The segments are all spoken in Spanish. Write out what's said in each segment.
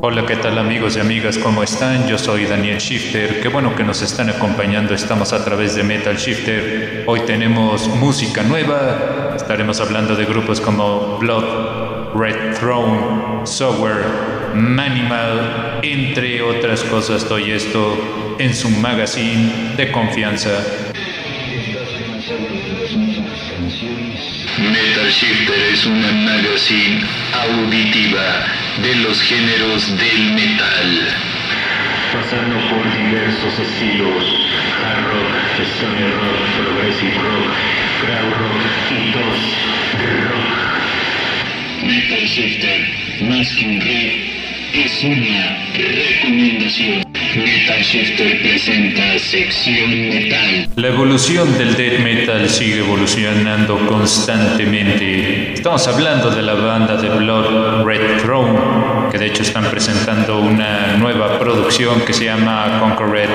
Hola, ¿qué tal amigos y amigas? ¿Cómo están? Yo soy Daniel Shifter. Qué bueno que nos están acompañando. Estamos a través de Metal Shifter. Hoy tenemos música nueva. Estaremos hablando de grupos como Blood, Red Throne, Software, Manimal, entre otras cosas. Doy esto en su magazine de confianza. Metal Shifter es una magazine auditiva de los géneros del metal. Pasando por diversos estilos, hard rock, stoner rock, progressive rock, crowd rock y dos rock. Metal Shifter, más que un es una recomendación. Metal Shifter presenta sección metal. La evolución del death metal sigue evolucionando constantemente. Estamos hablando de la banda de Blood Red Throne, que de hecho están presentando una nueva producción que se llama Conquered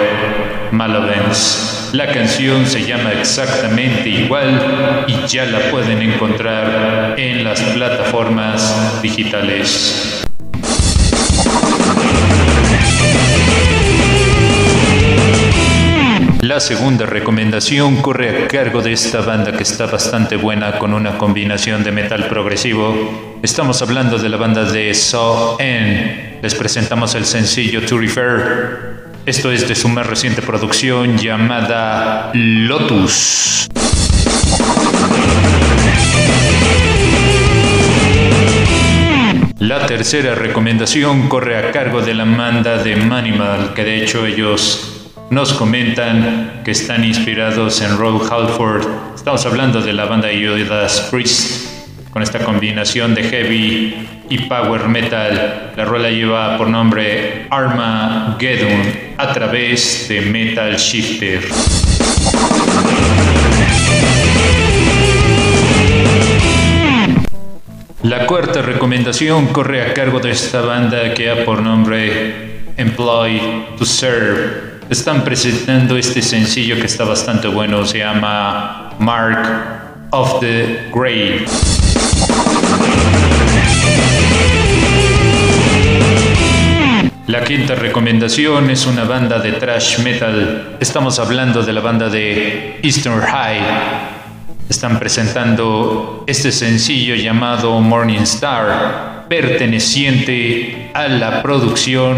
Malevolence. La canción se llama exactamente igual y ya la pueden encontrar en las plataformas digitales. La segunda recomendación corre a cargo de esta banda que está bastante buena con una combinación de metal progresivo. Estamos hablando de la banda de Saw N. Les presentamos el sencillo To Refer. Esto es de su más reciente producción llamada Lotus. La tercera recomendación corre a cargo de la banda de Manimal, que de hecho ellos nos comentan que están inspirados en Rob Halford. Estamos hablando de la banda Judas Priest con esta combinación de heavy y power metal. La rueda lleva por nombre Armageddon a través de Metal Shifter. La cuarta recomendación corre a cargo de esta banda que ha por nombre Employ to Serve. Están presentando este sencillo que está bastante bueno, se llama Mark of the Grave. La quinta recomendación es una banda de thrash metal. Estamos hablando de la banda de Eastern High. Están presentando este sencillo llamado Morning Star, perteneciente a la producción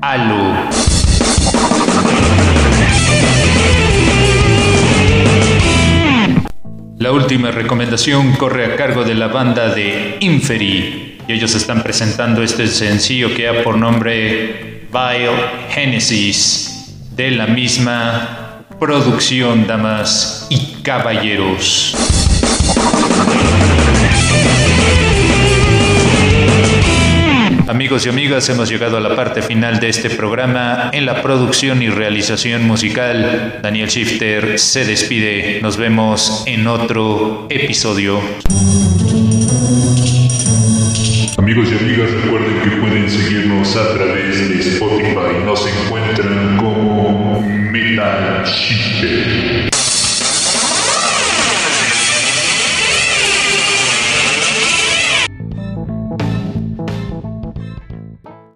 Alu. La última recomendación corre a cargo de la banda de Inferi y ellos están presentando este sencillo que ha por nombre Vile Genesis de la misma producción, damas y caballeros. Amigos y amigas, hemos llegado a la parte final de este programa. En la producción y realización musical, Daniel Shifter se despide. Nos vemos en otro episodio. Amigos y amigas, recuerden que pueden seguirnos a través de Spotify. Nos encuentran como Metal Shifter.